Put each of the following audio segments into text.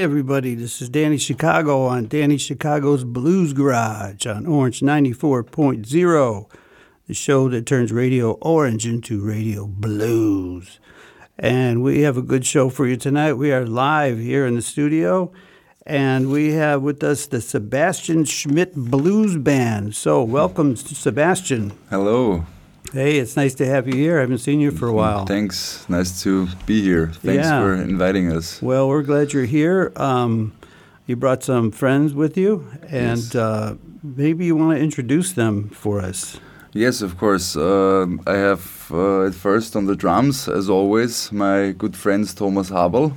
Everybody, this is Danny Chicago on Danny Chicago's Blues Garage on Orange 94.0, the show that turns Radio Orange into Radio Blues. And we have a good show for you tonight. We are live here in the studio, and we have with us the Sebastian Schmidt Blues Band. So, welcome, Sebastian. Hello. Hey, it's nice to have you here. I haven't seen you for a while. Thanks. Nice to be here. Thanks Yeah. for inviting us. Well, we're glad you're here. Um, you brought some friends with you, and Yes. uh, maybe you want to introduce them for us. Yes, of course. Um I have uh, at first on the drums, as always, my good friends Thomas Habel.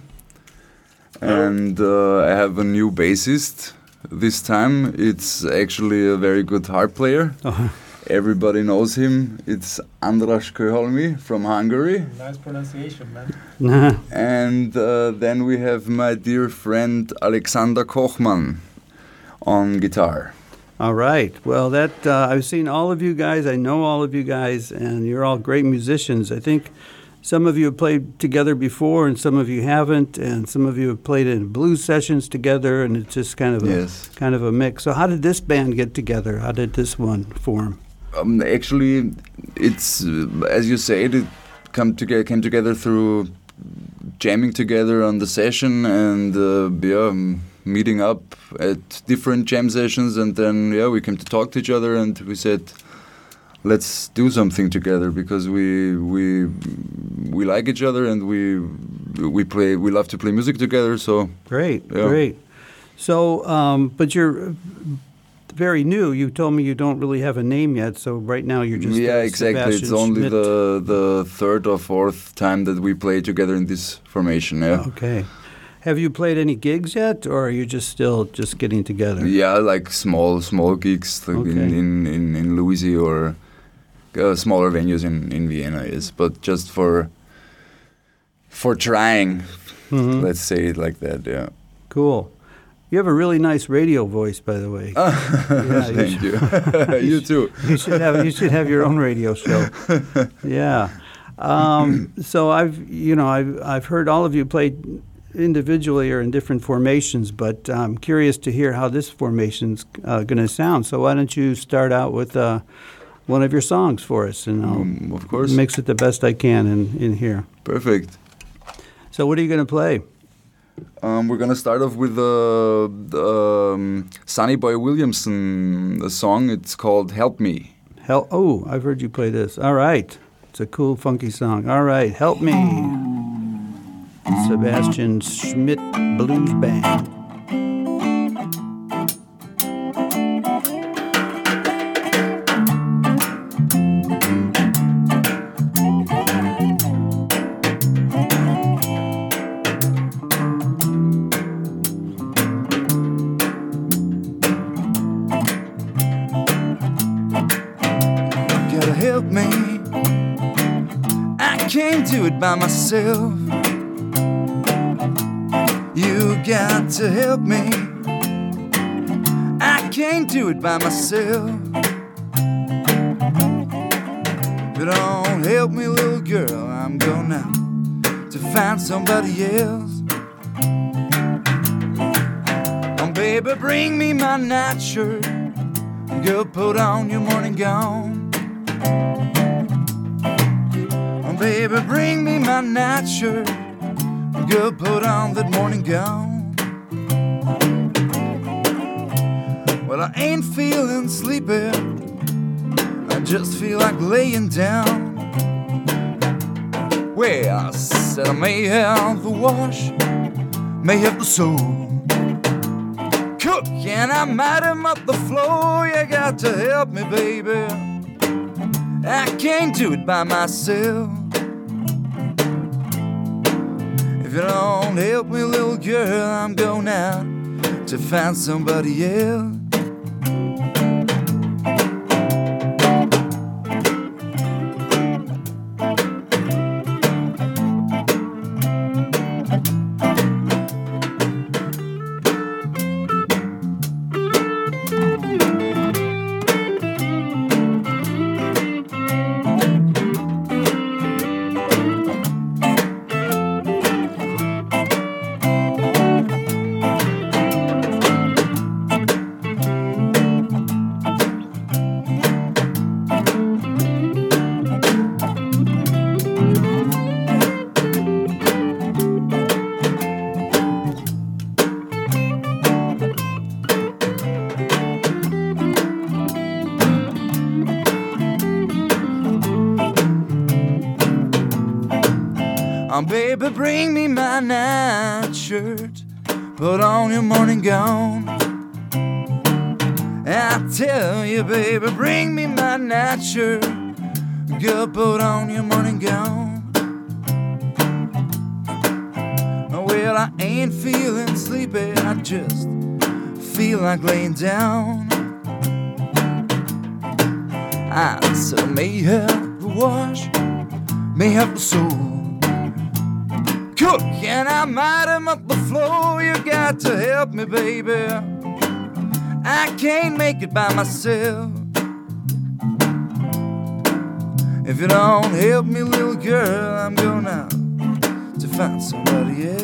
And uh, I have a new bassist this time. It's actually a very good harp player. Everybody knows him. It's Andras Köholmi from Hungary. Nice pronunciation, man. And uh, then we have my dear friend Alexander Kochmann on guitar. All right. Well, that uh, I've seen all of you guys. I know all of you guys, and you're all great musicians. I think some of you have played together before, and some of you haven't, and some of you have played in blues sessions together, and it's just kind of a Yes. kind of a mix. So, how did this band get together? How did this one form? Um, actually, it's uh, as you said, it come together came together through jamming together on the session and uh, yeah, meeting up at different jam sessions, and then yeah, we came to talk to each other, and we said, let's do something together because we we we like each other and we we play we love to play music together. So Great, Yeah. great. So, um, but you're very new. You told me you don't really have a name yet. So right now you're just yeah, uh, exactly. It's only Schmidt. the the third or fourth time that we play together in this formation. Yeah. Okay. Have you played any gigs yet, or are you just still just getting together? Yeah, like small small gigs like in, Okay. in, in, in Louisy or uh, smaller venues in, in Vienna is, but just for for trying, Mhm. let's say it like that. Yeah. Cool. You have a really nice radio voice, by the way. Yeah, you Thank you. you too. you should have you should have your own radio show. Yeah. Um, so I've you know I've I've heard all of you play individually or in different formations, but I'm curious to hear how this formation's uh, going to sound. So why don't you start out with uh, one of your songs for us, and I'll Um, of course. mix it the best I can in in here. Perfect. So what are you going to play? Um, we're gonna start off with uh, the um, Sonny Boy Williamson a song. It's called "Help Me." Help! Oh, I've heard you play this. All right, it's a cool, funky song. All right, help me, Sebastian Schmidt Blues Band. By myself. You got to help me. I can't do it by myself. You don't help me, little girl, I'm gonna to find somebody else. Oh, baby, bring me my nightshirt. Girl, put on your morning gown. Baby, bring me my nightshirt. Girl, put on that morning gown. Well, I ain't feeling sleepy. I just feel like laying down. Well, I said I may have the wash, may have the soul cook and I might have up the floor. You got to help me, baby. I can't do it by myself. If you don't help me, little girl, I'm going out to find somebody else. Shirt. Girl, put on your morning gown. Well, I ain't feeling sleepy, I just feel like laying down. I said, may help the wash, may help the soul. Cook, and I might have up the floor. You got to help me, baby. I can't make it by myself. You don't help me, little girl, I'm gonna to find somebody else.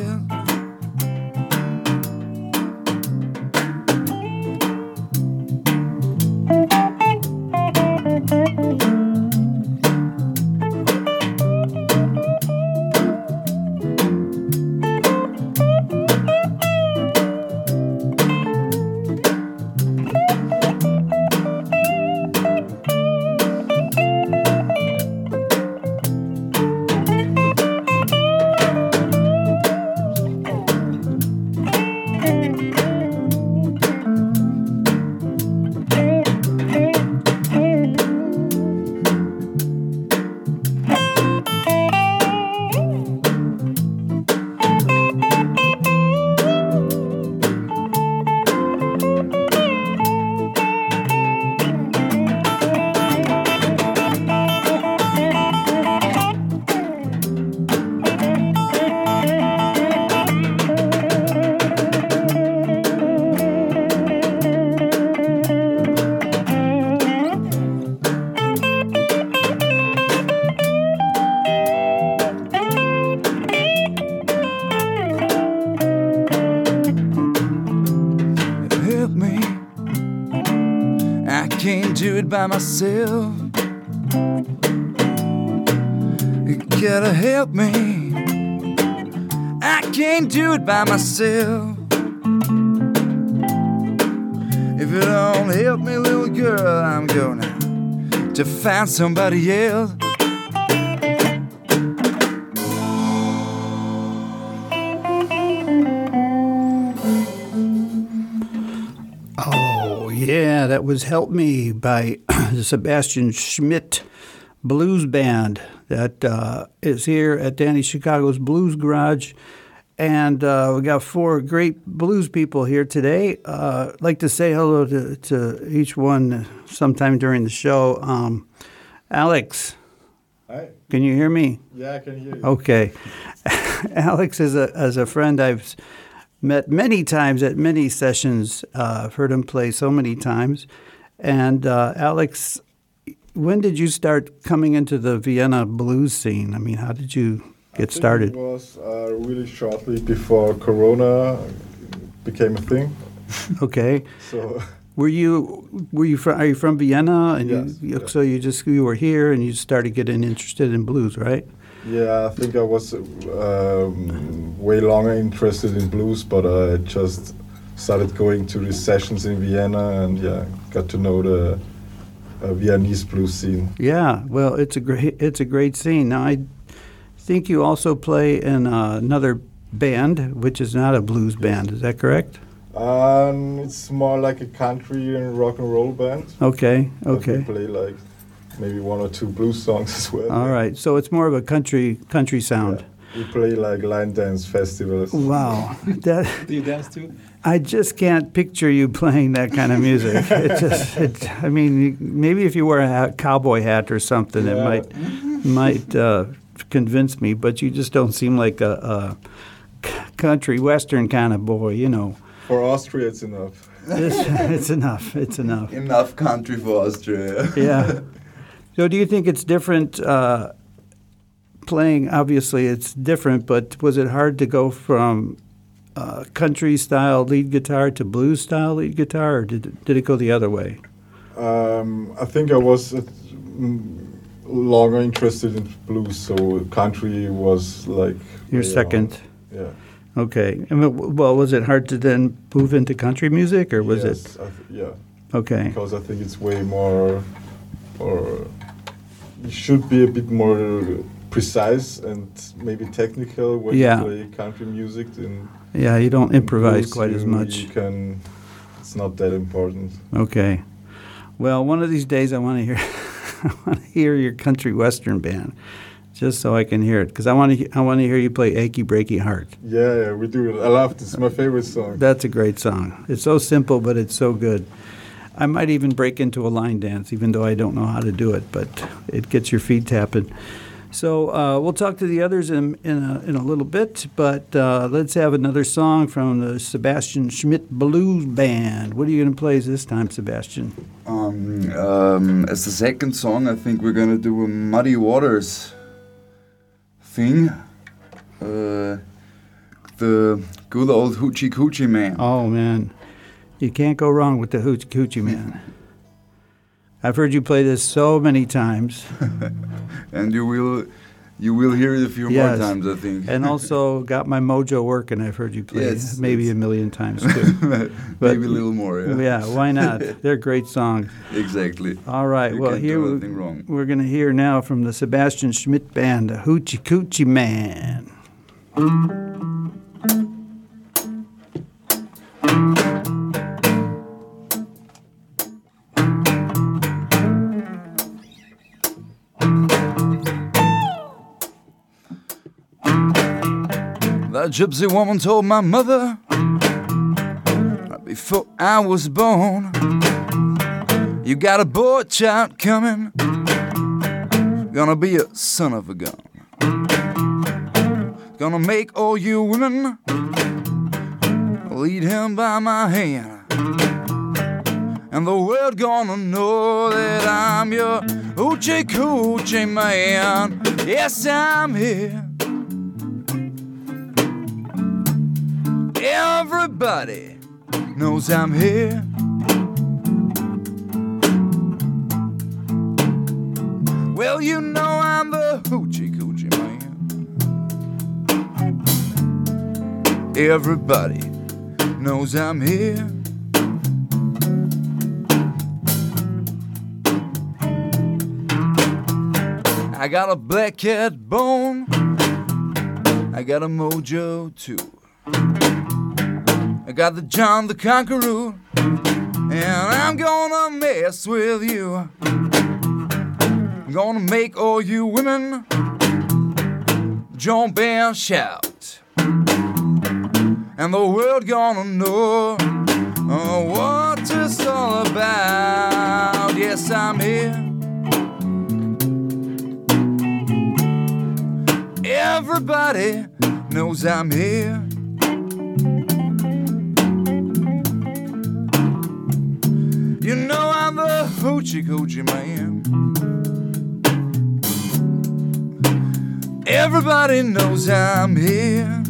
Myself. You gotta help me. I can't do it by myself. If you don't help me, little girl, I'm gonna to find somebody else. Was Help Me by the Sebastian Schmidt Blues Band that uh, is here at Danny Chicago's Blues Garage. And uh, we got four great blues people here today. Uh, I'd like to say hello to, to each one sometime during the show. Um, Alex, Hi. can you hear me? Yeah, I can hear you. Okay. Alex is a as a friend I've met many times at many sessions. Uh, I've heard him play so many times. And uh, Alex, when did you start coming into the Vienna blues scene? I mean, how did you get started? It was uh, really shortly before Corona became a thing. Okay. So Were you were you from are you from Vienna and Yes, you, yeah. so you just you were here and you started getting interested in blues, right? Yeah, I think I was um, way longer interested in blues, but I just started going to these sessions in Vienna and yeah, got to know the uh, Viennese blues scene. Yeah, well, it's a great it's a great scene. Now, I think you also play in uh, another band, which is not a blues band. Is that correct? Um, it's more like a country and rock and roll band. Okay, okay, We play like maybe one or two blues songs as well. all right. So it's more of a country country sound. We play like line dance festivals. Wow, that Do you dance too? I just can't picture you playing that kind of music. It just, it, I mean, maybe if you wear a hat, cowboy hat or something, it might might uh, convince me. But you just don't seem like a country western kind of boy, you know. For Austria, it's enough. It's, it's enough. It's enough. Enough country for Austria. Yeah. So, do you think it's different uh, playing? Obviously, it's different, but was it hard to go from uh, country style lead guitar to blues style lead guitar, or did it, did it go the other way? Um, I think I was uh, longer interested in blues, so country was like Your second. on. Yeah. Okay. Well, was it hard to then move into country music, or was yes, it I th- yeah, okay? because I think it's way more, or you should be a bit more precise and maybe technical when Yeah. you play country music. Yeah, you don't improvise blues, quite as much. You can. It's not that important. Okay. Well, one of these days I want to hear I want to hear your country western band, just so I can hear it, because I want to I want to hear you play "Achy Breaky Heart." Yeah, yeah, we do. I love this. It's my favorite song. That's a great song. It's so simple, but it's so good. I might even break into a line dance, even though I don't know how to do it, but it gets your feet tapping. So uh, we'll talk to the others in in a, in a little bit, but uh, let's have another song from the Sebastian Schmidt Blues Band. What are you going to play this time, Sebastian? Um, um, as the second song, I think we're gonna do a Muddy Waters thing. Uh, the good old Hoochie Coochie Man. Oh man, you can't go wrong with the Hoochie Coochie Man. I've heard you play this so many times, and you will you will hear it a few Yes. more times, I think. and also got my mojo working. I've heard you play Yes, maybe a million times too. but- maybe a little more. Yeah, yeah, why not? They're great songs. exactly. All right, You well here we, we're going to hear now from the Sebastian Schmidt Band, the Hoochie Coochie Man. That gypsy woman told my mother before I was born, You got a boy child coming, gonna be a son of a gun. Gonna make all you women lead him by my hand. And the world gonna know that I'm your hoochie coochie man. Yes, I'm here. Everybody knows I'm here. Well, you know I'm the hoochie coochie man. Everybody knows I'm here. I got a black cat bone. I got a mojo too. I got the John the Conqueror, and I'm gonna mess with you. I'm gonna make all you women jump and shout, and the world gonna know uh, what it's all about. Yes, I'm here. Everybody knows I'm here. You know I'm the hoochie coochie man. Everybody knows I'm here.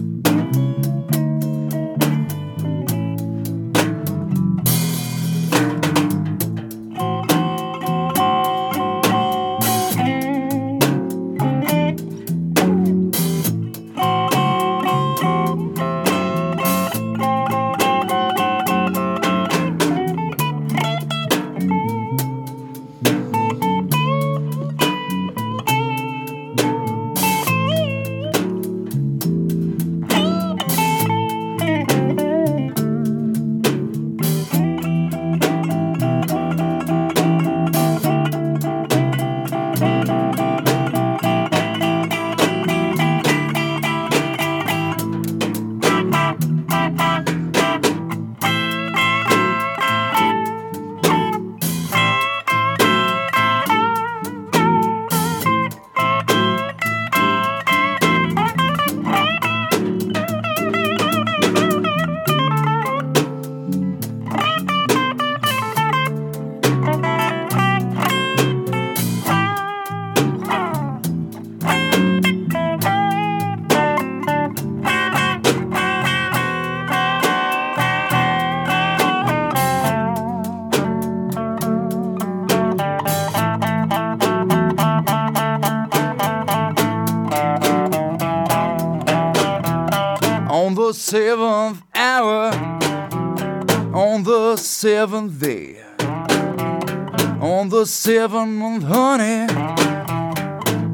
The month, honey,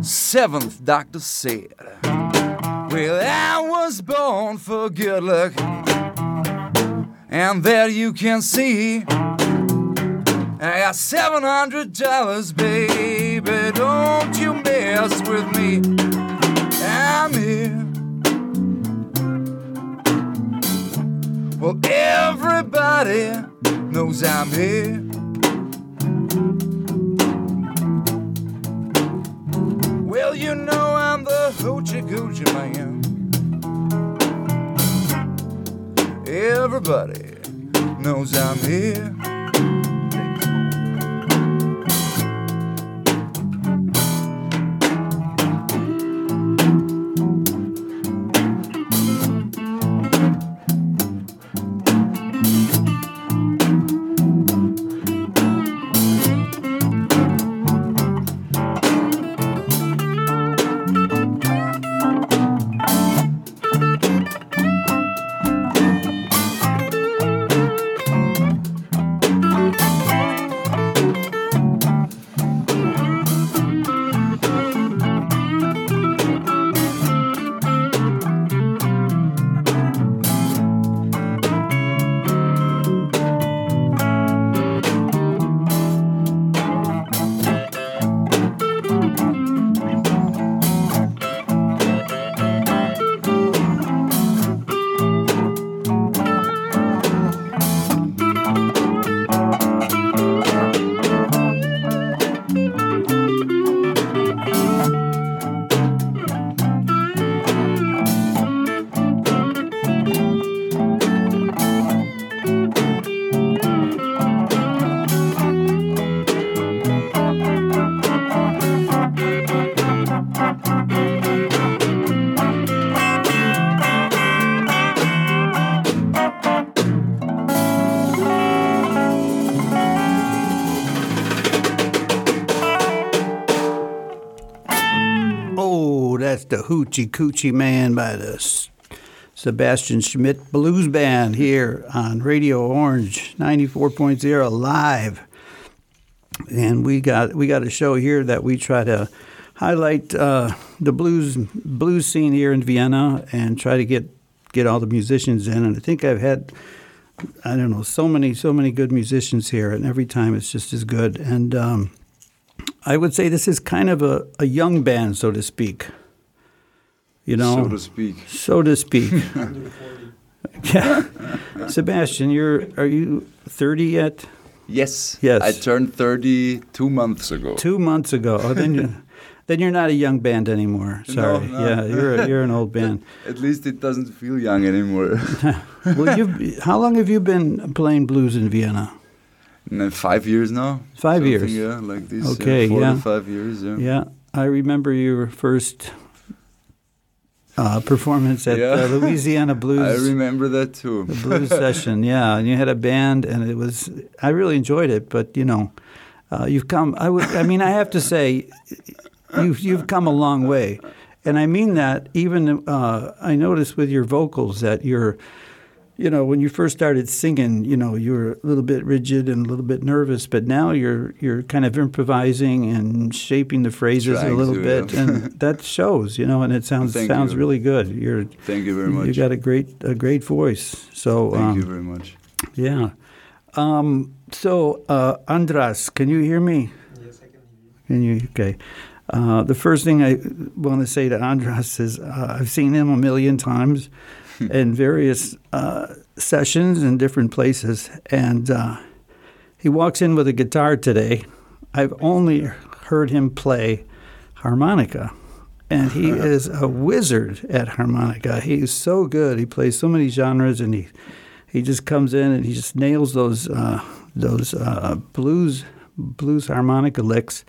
seventh doctor said, Well, I was born for good luck. And there you can see, I got seven hundred dollars, baby. Don't you mess with me. I'm here. Well, everybody knows I'm here. Well, you know I'm the hoochie coochie man. Everybody knows I'm here. Hoochie Coochie Man by the Sebastian Schmidt Blues Band here on Radio Orange 94.0 live. And we got we got a show here that we try to highlight uh, the blues blues scene here in Vienna and try to get get all the musicians in. And I think I've had I don't know so many so many good musicians here, and every time it's just as good. And um, I would say this is kind of a, a young band, so to speak. You know, so to speak. so to speak. yeah. Sebastian, you're are you 30 yet? Yes. Yes. I turned 30 two months ago. Two months ago. Oh, then you then you're not a young band anymore. No, Sorry. no. Yeah, you're a, you're an old band. At least it doesn't feel young anymore. well, you how long have you been playing blues in Vienna? No, five years now. Five Something, years. Yeah, like this. Okay, uh, four yeah. to five years. Yeah. Yeah, I remember your first uh, performance at Yeah. uh, Louisiana Blues. I remember that too. the blues session. Yeah, and you had a band, and it was. I really enjoyed it, but you know, uh, you've come. I would. I mean, I have to say, you've you've come a long way, and I mean that. Even uh, I noticed with your vocals that you're. You know, when you first started singing, you know, you were a little bit rigid and a little bit nervous, but now you're you're kind of improvising and shaping the phrases a little to, bit, yeah. and that shows. You know, and it sounds Thank sounds you. really good. You're Thank you very much. you got a great a great voice. So Thank um, you very much. yeah. Um, so uh, Andras, can you hear me? Yes, I can hear you. Can you? Okay. Uh, the first thing I want to say to Andras is uh, I've seen him a million times in various uh, sessions in different places, and uh, he walks in with a guitar today. I've only heard him play harmonica, and he is a wizard at harmonica. He's so good. He plays so many genres, and he he just comes in and he just nails those uh, those uh, blues blues harmonica licks.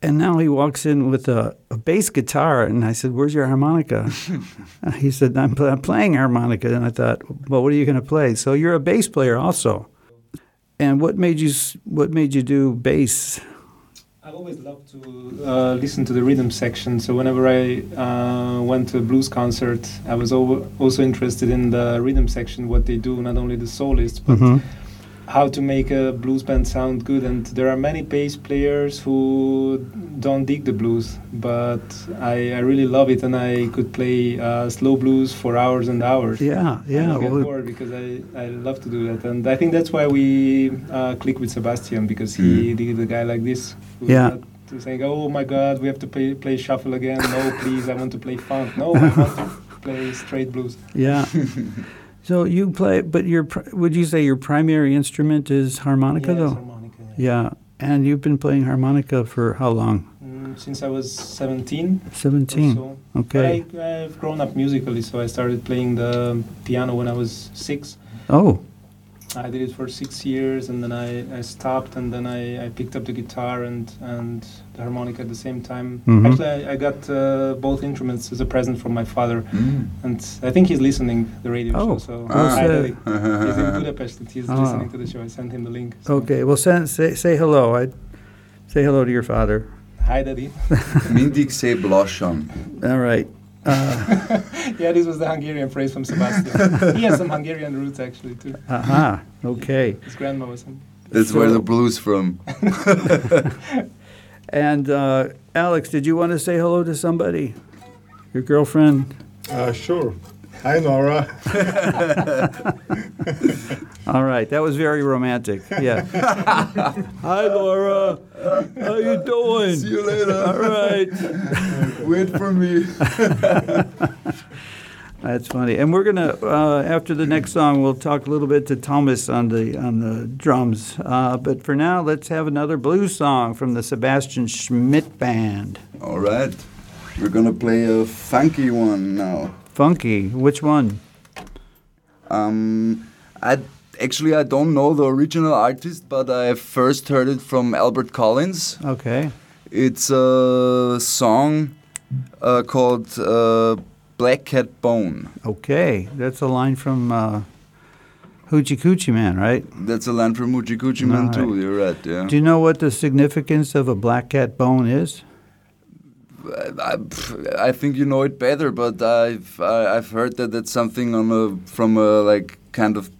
And now he walks in with a, a bass guitar, and I said, "Where's your harmonica?" He said, I'm, pl- "I'm playing harmonica." And I thought, "Well, what are you going to play?" So you're a bass player also. And what made you what made you do bass? I've always loved to uh, listen to the rhythm section. So whenever I uh, went to a blues concert, I was al- also interested in the rhythm section, what they do, not only the soloist, but Mhm. How to make a blues band sound good. And there are many bass players who don't dig the blues, but I, I really love it, and I could play uh, slow blues for hours and hours. Yeah, yeah. I get well, bored because I, I love to do that, and I think that's why we uh, click with Sebastian because he did a guy like this. who's Yeah. to saying, "Oh my God, we have to play, play shuffle again." No, please, I want to play funk. No, I want to play straight blues. yeah. so you play, but your would you say your primary instrument is harmonica, Yes, though? harmonica, yeah. Yeah. And you've been playing harmonica for how long? Mm, since I was 17. 17. so. Okay. But I, I've grown up musically, so I started playing the piano when I was six. Oh, I did it for six years, and then I, I stopped, and then I, I picked up the guitar and, and the harmonica at the same time. Mhm. Actually, I, I got uh, both instruments as a present from my father, Mm. and I think he's listening the radio Oh, show. So Ah. hi, uh, he's in Budapest. and He's Ah. listening to the show. I sent him the link. so- okay. Well, send, say, say hello. I say hello to your father. Hi, Daddy. Mindig szép lassan. All right. Uh, yeah, this was the Hungarian phrase from Sebastian. he has some Hungarian roots actually too. aha. Okay. His grandma was some. That's So- where the blues from. And uh, Alex, did you want to say hello to somebody? Your girlfriend? Uh, sure. Hi, Nora. All right, that was very romantic. Yeah. Hi, Laura. How you doing? See you later. All right. Wait for me. That's funny. And we're gonna uh, after the next song, we'll talk a little bit to Thomas on the on the drums. Uh, but for now, let's have another blues song from the Sebastian Schmidt Band. All right. We're gonna play a funky one now. Funky. Which one? Um, I actually I don't know the original artist, but I first heard it from Albert Collins. Okay. It's a song uh, called uh, Black Cat Bone. Okay. That's a line from uh, Hoochie Coochie Man, right? That's a line from Hoochie Coochie Man All too. You're right. Yeah. Do you know what the significance of a black cat bone is? I, I think you know it better, but I've I, I've heard that that's something on a from a like kind of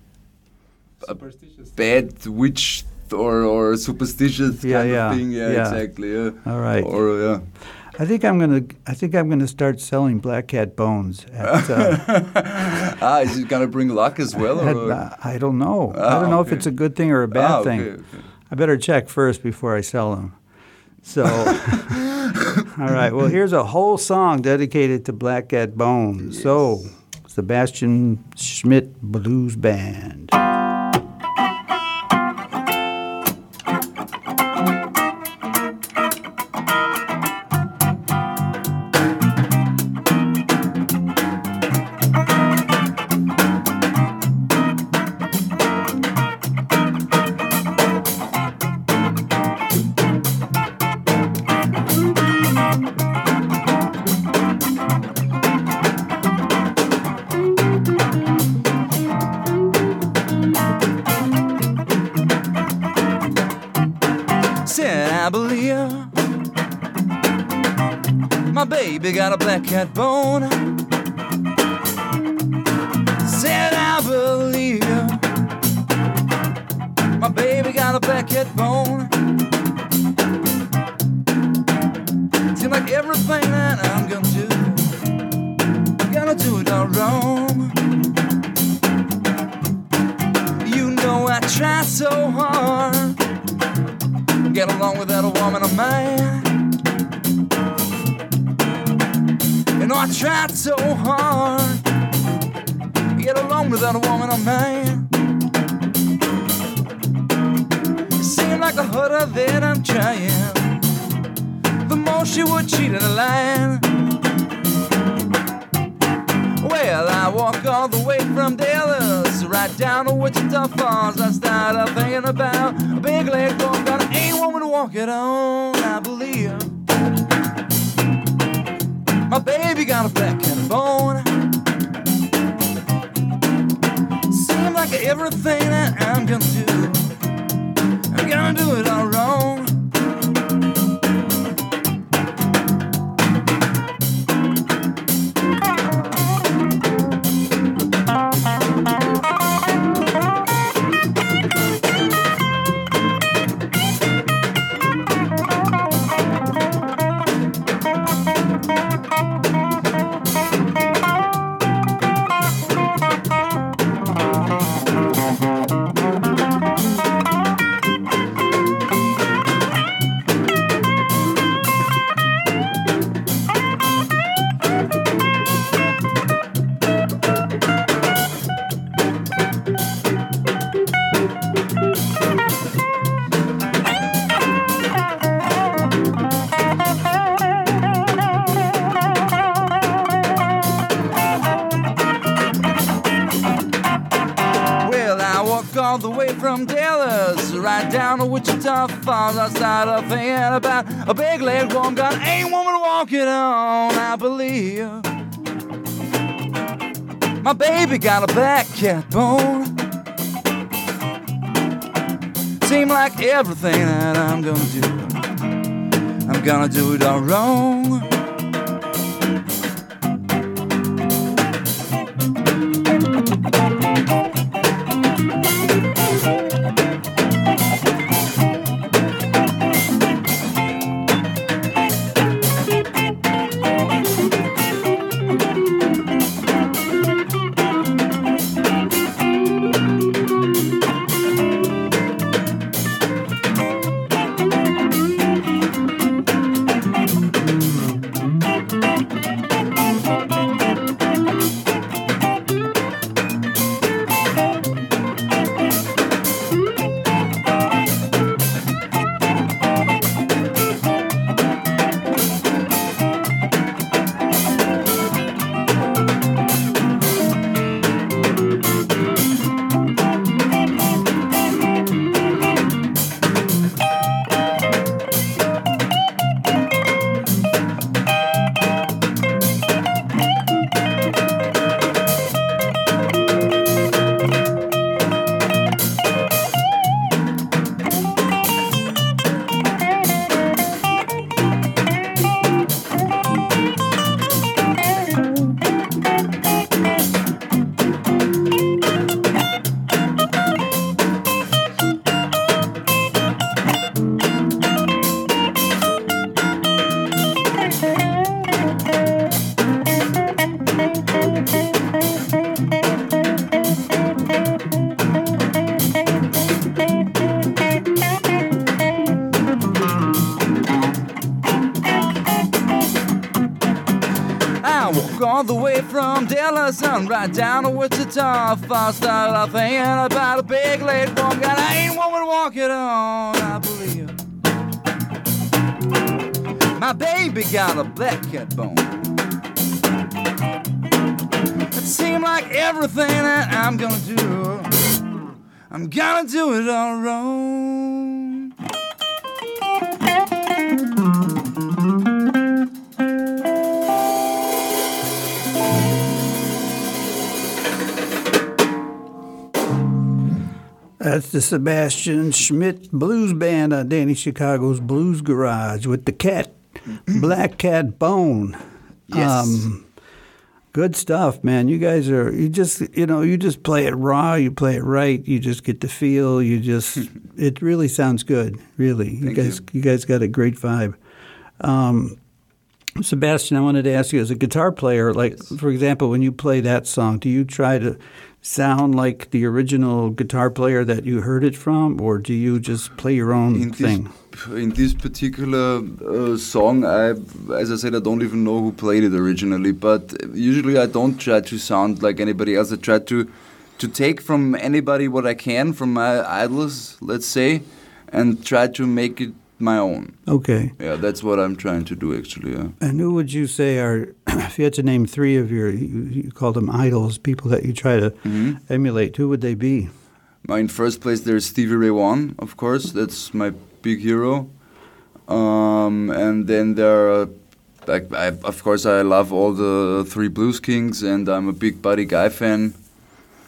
Superstitious. bad witch or or superstitious Yeah, kind yeah, of thing. Yeah, yeah. exactly. Yeah. All right. Or yeah. I think I'm gonna. I think I'm gonna start selling black cat bones. At, uh, ah, is it gonna bring luck as well? at- uh, I don't know. I Ah, don't know if it's a good thing or a bad Ah, thing. okay, okay. I better check first before I sell them. So, all right. Well, here's a whole song dedicated to Black Cat Bones. So, Sebastian Schmidt Blues Band. Or man. You know, I tried so hard to get along without a woman or man. It seemed like the harder that I'm trying, the more she would cheat and lie. Well, I walk all the way from Dallas right down to Wichita Falls. I started thinking about a big leg ain't woman to walk it on. I believe my baby got a black cat bone. Seems like everything that I'm gonna do, I'm gonna do it all Falls. I started thinking about a big leg warm gun. Ain't woman walking on, I believe. My baby got a back cat bone. Seem like everything that I'm gonna do, I'm gonna do it all wrong. Right down to Wichita. Falls. Started off thinking about a big late walk, and I ain't woman walking on. I believe my baby got a black cat bone. It seemed like everything that I'm gonna do, I'm gonna do it all wrong. That's the Sebastian Schmidt Blues Band on Danny Chicago's Blues Garage with the cat, Black Cat Bone. Yes. good stuff, man. You guys are you just you know you just play it raw, you play it right, you just get the feel. You just it really sounds good, really. You Thank guys you. guys got a great vibe. Um, Sebastian, I wanted to ask you as a guitar player, like for example, when you play that song, do you try to sound like the original guitar player that you heard it from, or do you just play your own in thing? This, in this particular uh, song, I, as I said, I don't even know who played it originally. But usually, I don't try to sound like anybody else. I try to to take from anybody what I can from my idols, let's say, and try to make it my own. Okay. Yeah, that's what I'm trying to do actually. Yeah. And who would you say are, if you had to name three of your, you, you call them idols, people that you try to Mhm. emulate, who would they be? In first place, there's Stevie Ray Vaughan, of course. That's my big hero. Um, and then there are, like, I, of course, I love all the three Blues Kings, and I'm a big Buddy Guy fan.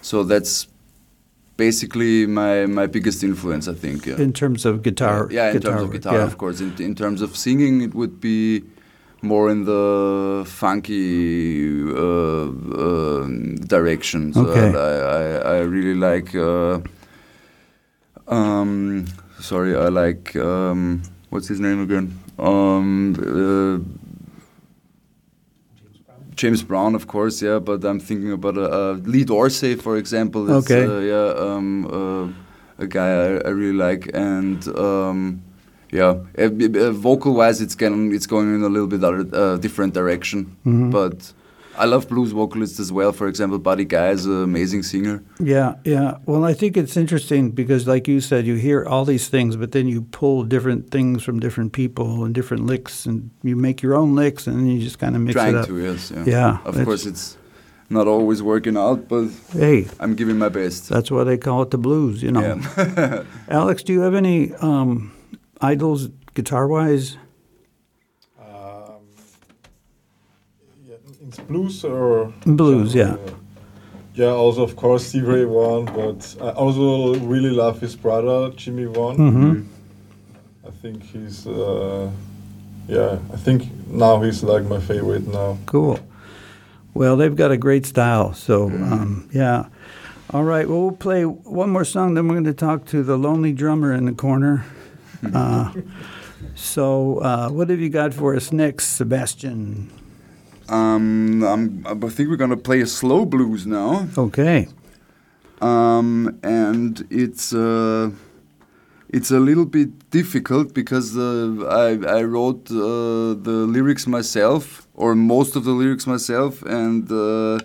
So that's basically my, my biggest influence, I think. Yeah, In terms of guitar. yeah, in guitar terms of work, guitar, yeah. of course. In, in terms of singing, it would be more in the funky uh, uh, direction. So Okay. I, I, I really like. Uh, um, sorry, I like. Um, what's his name again? Um, uh, James Brown, of course, yeah. But I'm thinking about uh, uh, Lee Dorsey, for example. is, Okay. Uh, yeah, um, uh, a guy I, I really like, and um, yeah, uh, uh, vocal-wise, it's going it's going in a little bit other, uh, different direction. Mhm. But I love blues vocalists as well. For example, Buddy Guy is an amazing singer. Yeah, yeah. Well, I think it's interesting because, like you said, you hear all these things, but then you pull different things from different people and different licks, and you make your own licks, and then you just kind of mix Trying it up. Trying to, yes, yeah. Yeah, Of course, it's not always working out, but Hey, I'm giving my best. that's why they call it the blues, you know. Yeah. Alex, do you have any um, idols guitar wise? Um, yeah, it's blues or Blues, yeah. Yeah, also of course Steve Ray Vaughan, but I also really love his brother Jimmy Vaughan. Mm-hmm. I think he's, uh, yeah, I think now he's like my favorite now. Cool. Well, they've got a great style. So, um, yeah. All right. Well, we'll play one more song. Then we're going to talk to the lonely drummer in the corner. Uh, so, uh, what have you got for us next, Sebastian? Um, I'm, I think we're gonna play a slow blues now. Okay. um, and it's uh, it's a little bit difficult because uh, I I wrote uh, the lyrics myself or most of the lyrics myself, and uh,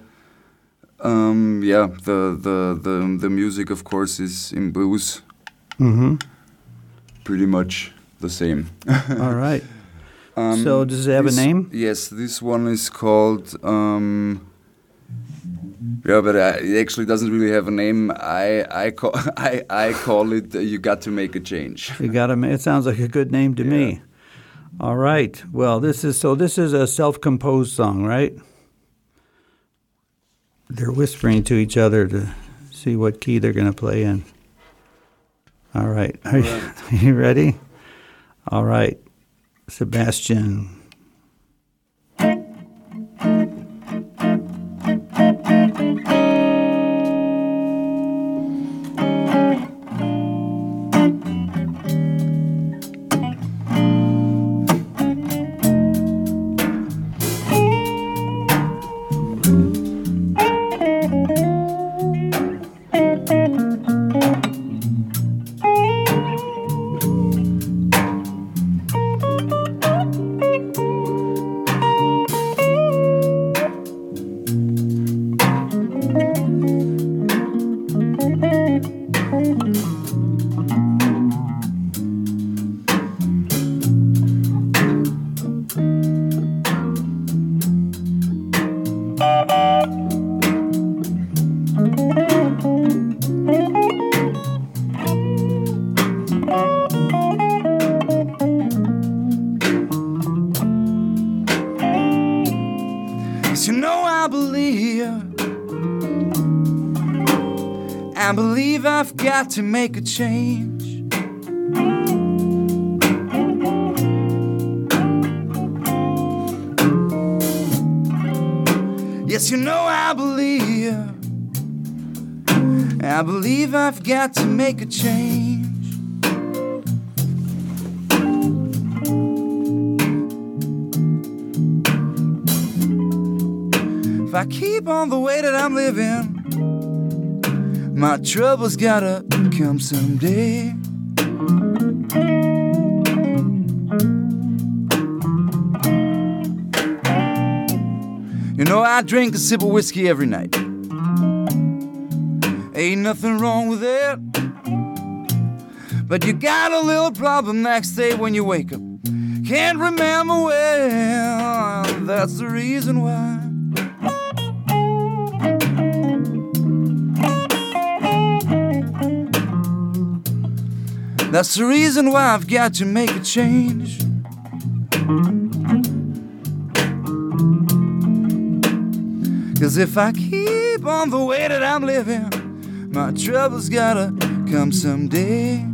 um, yeah, the, the the the music of course is in blues, Mm-hmm. pretty much the same. All right. Um, So does it have a name? Yes, this one is called. Um, yeah, but uh, it actually doesn't really have a name. I I call I, I call it. Uh, you got to make a change. You got to. It sounds like a good name to me. All right. Well, this is so. This is a self-composed song, right? They're whispering to each other to see what key they're going to play in. All right. Are, you, are you ready? All right, Sebastian. Cause you to make a change. Yes, you know I believe. I believe I've got to make a change. If I keep on the way that I'm living, my troubles gotta come someday. You know, I drink a sip of whiskey every night. Ain't nothing wrong with it. But you got a little problem next day when you wake up. Can't remember well. That's the reason why. That's the reason why I've got to make a change. Cause if I keep on the way that I'm living, my troubles gotta come someday.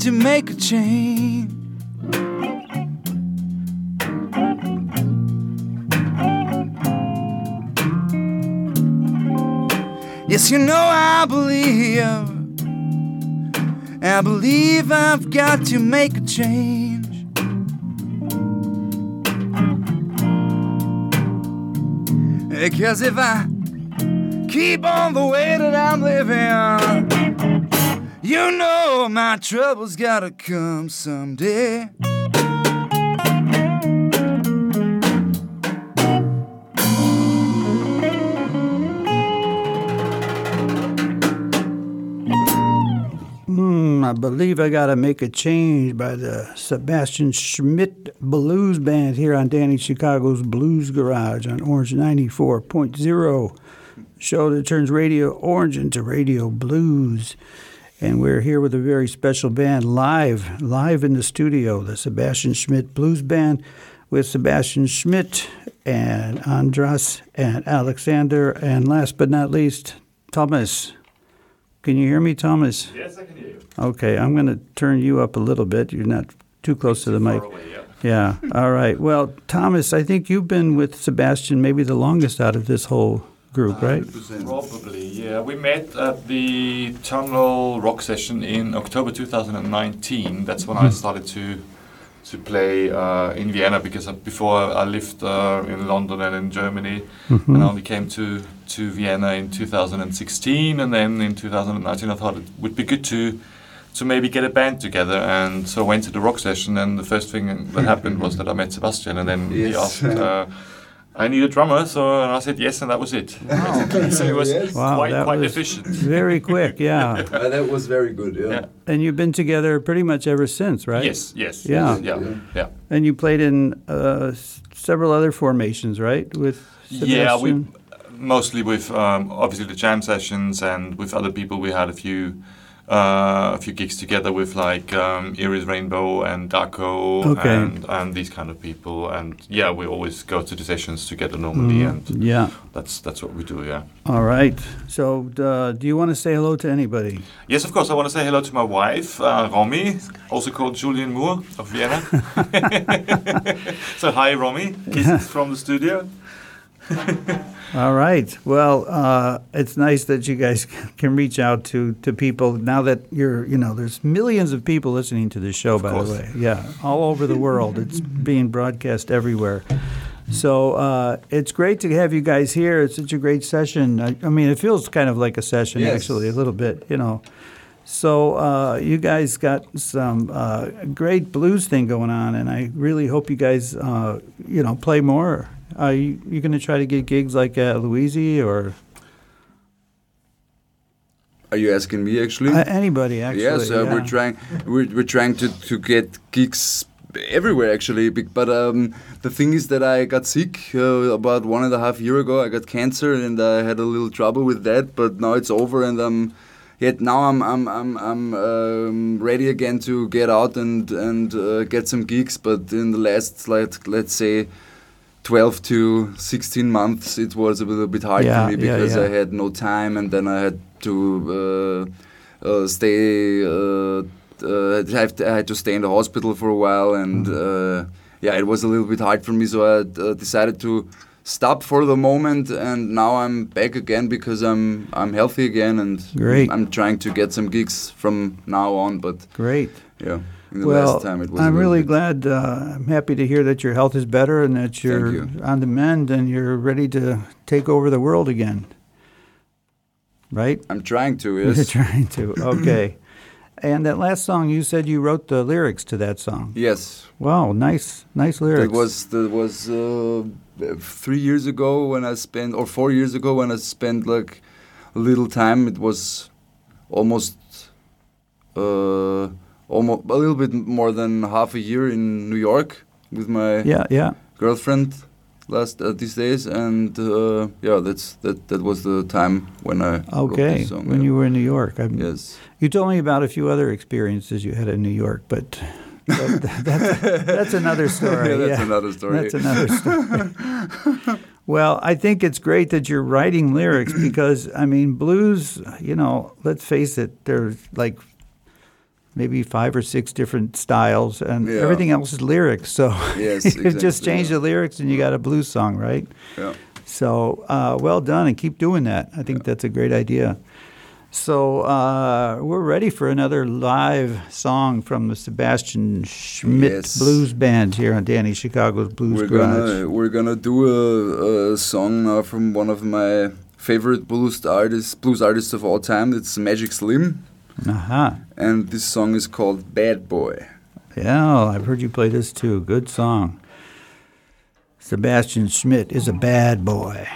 To make a change Yes, you know I believe I believe I've got to make a change Because if I keep on the way that I'm living. You know my troubles gotta come someday. Hmm, I believe I gotta make a change by the Sebastian Schmidt Blues Band here on Danny Chicago's Blues Garage on Orange 94.0 show that turns Radio Orange into Radio Blues. And we're here with a very special band live, live in the studio, the Sebastian Schmidt Blues Band with Sebastian Schmidt and Andras and Alexander, and last but not least, Thomas. Can you hear me, Thomas? Yes, I can hear you. Okay, I'm going to turn you up a little bit. You're not too close to the mic. Away, yeah. Yeah. All right. Well, Thomas, I think you've been with Sebastian maybe the longest out of this whole group, right? Probably, yeah. We met at the Tunnel Rock Session in October 2019. That's when I started to to play uh, in Vienna because uh, before I lived uh, in London and in Germany, and I only came to to Vienna in 2016, and then in 2019 I thought it would be good to to maybe get a band together, and so I went to the rock session, and the first thing that happened was that I met Sebastian, and then he asked. Uh, I need a drummer, so and I said yes, and that was it. so it was Yes. Wow, quite that quite was efficient. Very quick, yeah. Uh, that was very good, yeah. Yeah. And you've been together pretty much ever since, right? Yes, yes, Yeah. yes, yeah, yeah. And you played in uh, several other formations, right? With Yeah, we mostly with um, obviously the jam sessions and with other people. We had a few uh, a few gigs together with like um, Iris Rainbow and Daco Okay. and and these kind of people. And yeah, we always go to the sessions together normally, and Yeah. that's that's what we do. Yeah. All right. So, uh, do you want to say hello to anybody? Yes, of course. I want to say hello to my wife, uh, Romy, also called Julianne Moore of Vienna. so hi, Romy. Kisses from the studio. All right. Well, uh, it's nice that you guys can reach out to, to people now that you're, you know, there's millions of people listening to this show, by course. the way. Yeah, all over the world. It's being broadcast everywhere. So uh, it's great to have you guys here. It's such a great session. I, I mean, it feels kind of like a session, Yes. actually, a little bit, you know. So uh, you guys got some uh, great blues thing going on, and I really hope you guys, uh, you know, play more. Are you you going to try to get gigs like at or? Are you asking me actually? Uh, anybody actually? yes, uh, yeah. we're trying. We're, we're trying to, to get gigs everywhere actually. But um, the thing is that I got sick uh, about one and a half year ago. I got cancer and I had a little trouble with that. But now it's over and I'm. Yet now I'm I'm I'm I'm um, ready again to get out and and uh, get some gigs. But in the last like let's say 12 to 16 months it was a little bit hard Yeah, for me because yeah. I had no time and then I had to uh, uh, stay uh, uh, I have to- I had to stay in the hospital for a while and uh, yeah it was a little bit hard for me so I uh, decided to stop for the moment and now I'm back again because I'm I'm healthy again and Great. I'm trying to get some gigs from now on but Great. yeah in the well, last time it was a I'm really bit- glad. Uh, I'm happy to hear that your health is better and that you're you. on the mend and you're ready to take over the world again. Right? I'm trying to You're trying to. Okay. and that last song, you said you wrote the lyrics to that song. yes Wow, nice, nice lyrics. It was that was uh, three years ago when I spent, or four years ago when I spent like a little time. It was almost, uh, almost a little bit more than half a year in New York with my yeah, yeah. girlfriend last uh, these days, and uh, yeah, that's that that was the time when I wrote Okay, this song. when yeah. you were in New York. I'm, yes. You told me about a few other experiences you had in New York, but that, that's, that's another story. yeah, that's yeah. another story. That's another story. well, I think it's great that you're writing lyrics because, I mean, blues, you know, let's face it, there's like maybe five or six different styles, and Yeah. everything else is lyrics. So Yes, you just change yeah. the lyrics and you got a blues song, right? yeah. So uh, well done, and keep doing that. I think that's a great idea. So uh, we're ready for another live song from the Sebastian Schmidt Yes. Blues Band here on Danny Chicago's Blues we're Garage. gonna we're gonna do a, a song now from one of my favorite blues artists blues artists of all time. It's Magic Slim, Aha. and this song is called Bad Boy. Yeah, I've heard you play this too. Good song. Sebastian Schmidt is a bad boy.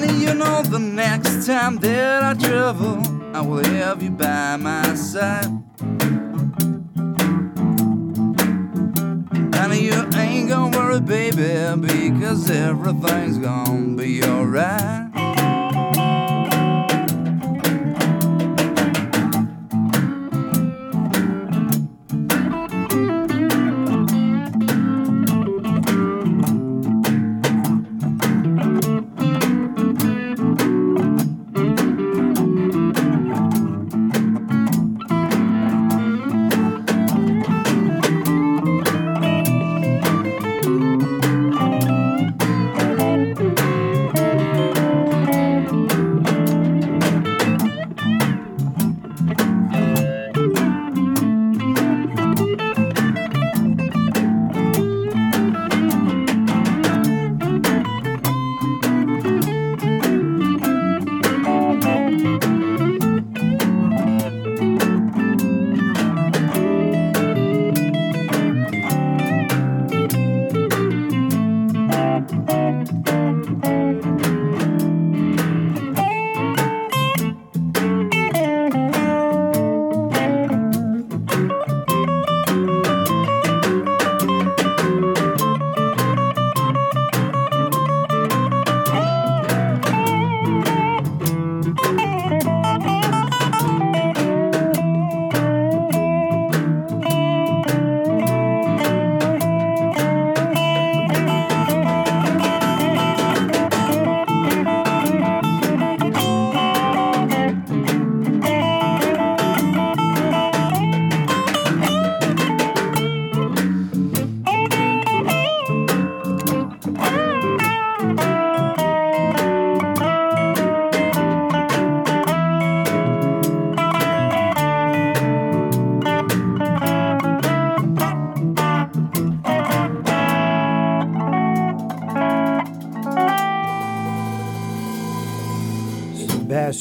And you know, the next time that I travel, I will have you by my side. And you ain't gonna worry, baby, because everything's gonna be alright.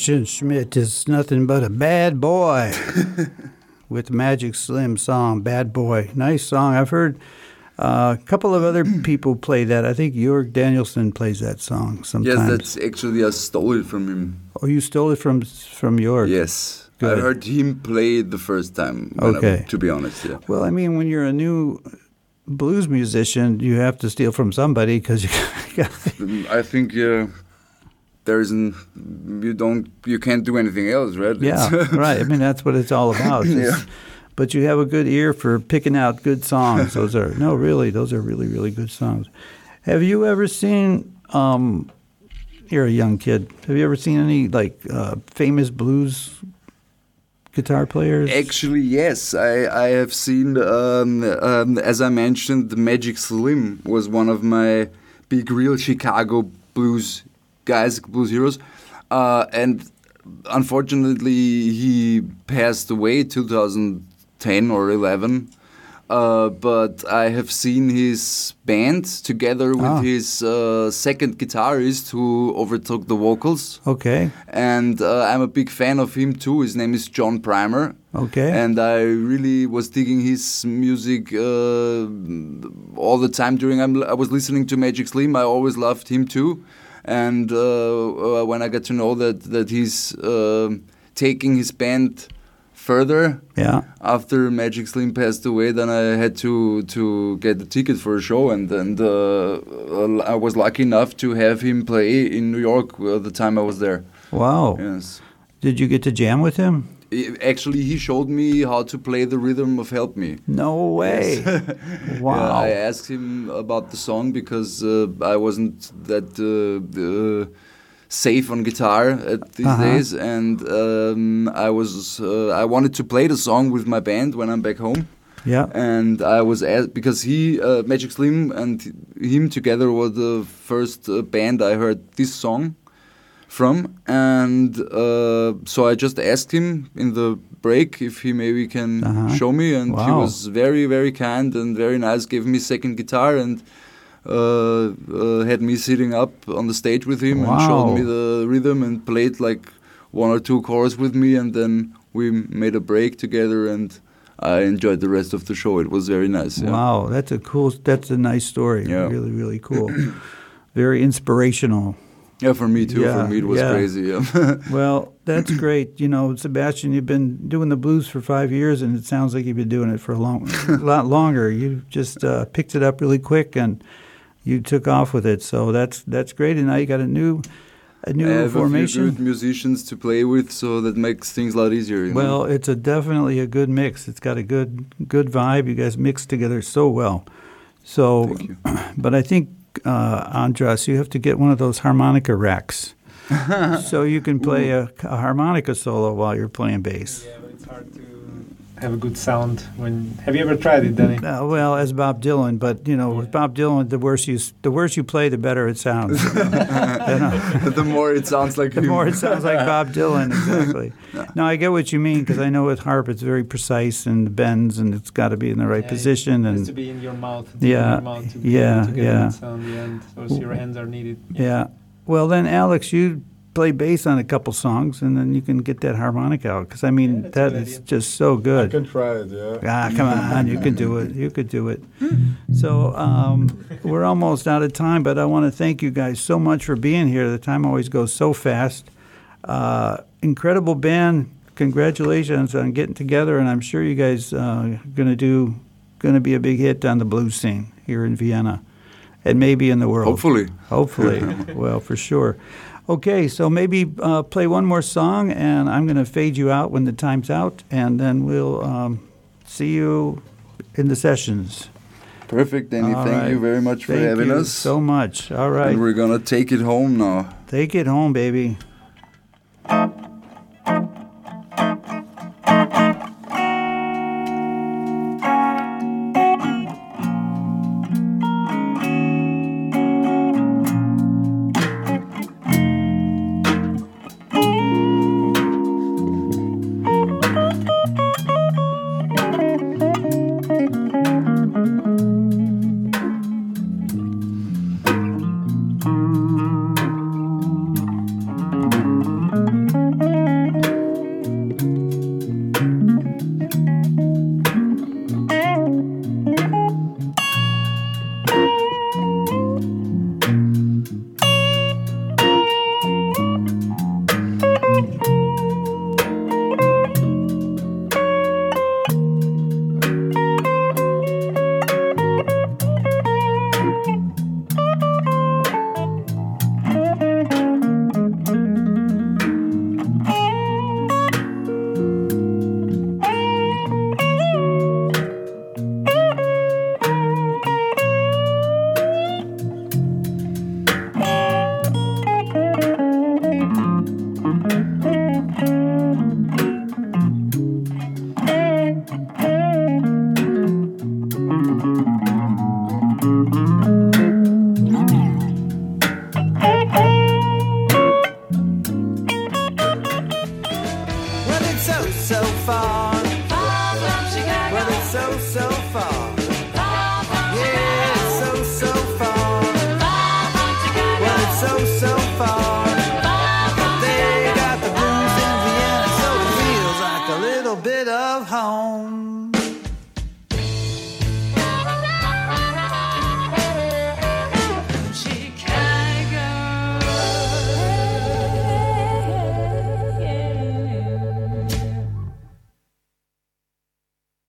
Sebastian Schmidt is nothing but a bad boy with Magic Slim song, Bad Boy. Nice song. I've heard uh, a couple of other people play that. I think Jörg Danielson plays that song sometimes. Yes, that's actually I stole it from him. Oh, you stole it from from Jörg? Yes. Good. I heard him play it the first time. when I- Okay. to be honest, yeah. Well, I mean, when you're a new blues musician, you have to steal from somebody because you got I think uh, there isn't. You don't. You can't do anything else, right? Yeah, right. I mean, that's what it's all about. It's- Yeah. But you have a good ear for picking out good songs. Those are no, really, those are really, really good songs. Have you ever seen? Um, you're a young kid. Have you ever seen any like uh, famous blues guitar players? Actually, yes. I, I have seen, um, um, as I mentioned, the Magic Slim was one of my big, real Chicago blues guys, blues heroes. Uh, and unfortunately, he passed away 2010 or 11. Uh, but I have seen his band together with Ah. his uh, second guitarist who overtook the vocals Okay, and uh, I'm a big fan of him too. His name is John Primer, okay. and I really was digging his music uh, all the time during I'm, I was listening to Magic Slim. I always loved him too, and uh, uh, when I got to know that that he's uh, taking his band further yeah. after Magic Slim passed away, then I had to to get the ticket for a show, and and uh, uh, I was lucky enough to have him play in New York uh, the time I was there. Wow. Yes. Did you get to jam with him? Actually, he showed me how to play the rhythm of "Help Me." No way. wow. Yeah, I asked him about the song because uh, I wasn't that uh, uh, safe on guitar at these Uh-huh. days, and um, I was uh, I wanted to play the song with my band when I'm back home. Yeah. And I was asked because he, uh, Magic Slim, and him together were the first uh, band I heard this song from, and uh, so I just asked him in the break if he maybe can Uh-huh. show me, and he was very very kind and very nice. Gave me second guitar and. Uh, uh, had me sitting up on the stage with him and showed me the rhythm and played like one or two chords with me, and then we made a break together, and I enjoyed the rest of the show. It was very nice. Yeah. Wow, that's a cool. That's a nice story. Yeah. Really, really cool. Very inspirational. Yeah, for me too. Yeah, for me, it was yeah. crazy. Yeah. Well, that's great. You know, Sebastian, you've been doing the blues for five years, and it sounds like you've been doing it for a long, a lot longer. You just uh, picked it up really quick, and you took off with it. So that's that's great. And now you got a new, A new have a few formation. good musicians to play with, so that makes things a lot easier. You Well, know? it's a definitely a good mix. It's got a good good vibe. You guys mix together so well. So, Thank you. but I think uh, Andras, you have to get one of those harmonica racks, so you can play a, a harmonica solo while you're playing bass. Yeah, but it's hard to have a good sound when. Have you ever tried it, Danny? Uh, well, as Bob Dylan, but you know, with Bob Dylan, the worse you the worse you play, the better it sounds. You know? the more it sounds like the him. more it sounds like Bob Dylan, exactly. No, I get what you mean because I know with harp it's very precise and the bends and it's got to be in the right Yeah, position It has and to be in your mouth. Yeah, your mouth to yeah, able to get yeah. sound the end. So your hands are needed. yeah. Well, then Alex, you play bass on a couple songs and then you can get that harmonica out because I mean Yeah, that's a that good is idea. just so I good. can try it, yeah. Ah, come on, you can do it. You could do it. So um, we're almost out of time, but I want to thank you guys so much for being here. The time always goes so fast. Uh, incredible band. Congratulations on getting together, and I'm sure you guys uh, going to do going to be a big hit on the blues scene here in Vienna, and maybe in the world. Hopefully. Hopefully. well, for sure. Okay, so maybe uh, play one more song, and I'm going to fade you out when the time's out, and then we'll um, see you in the sessions. Perfect, Danny. Thank you very much for having us. Thank having you us. so much. All right. And we're gonna take it home now. Take it home, baby.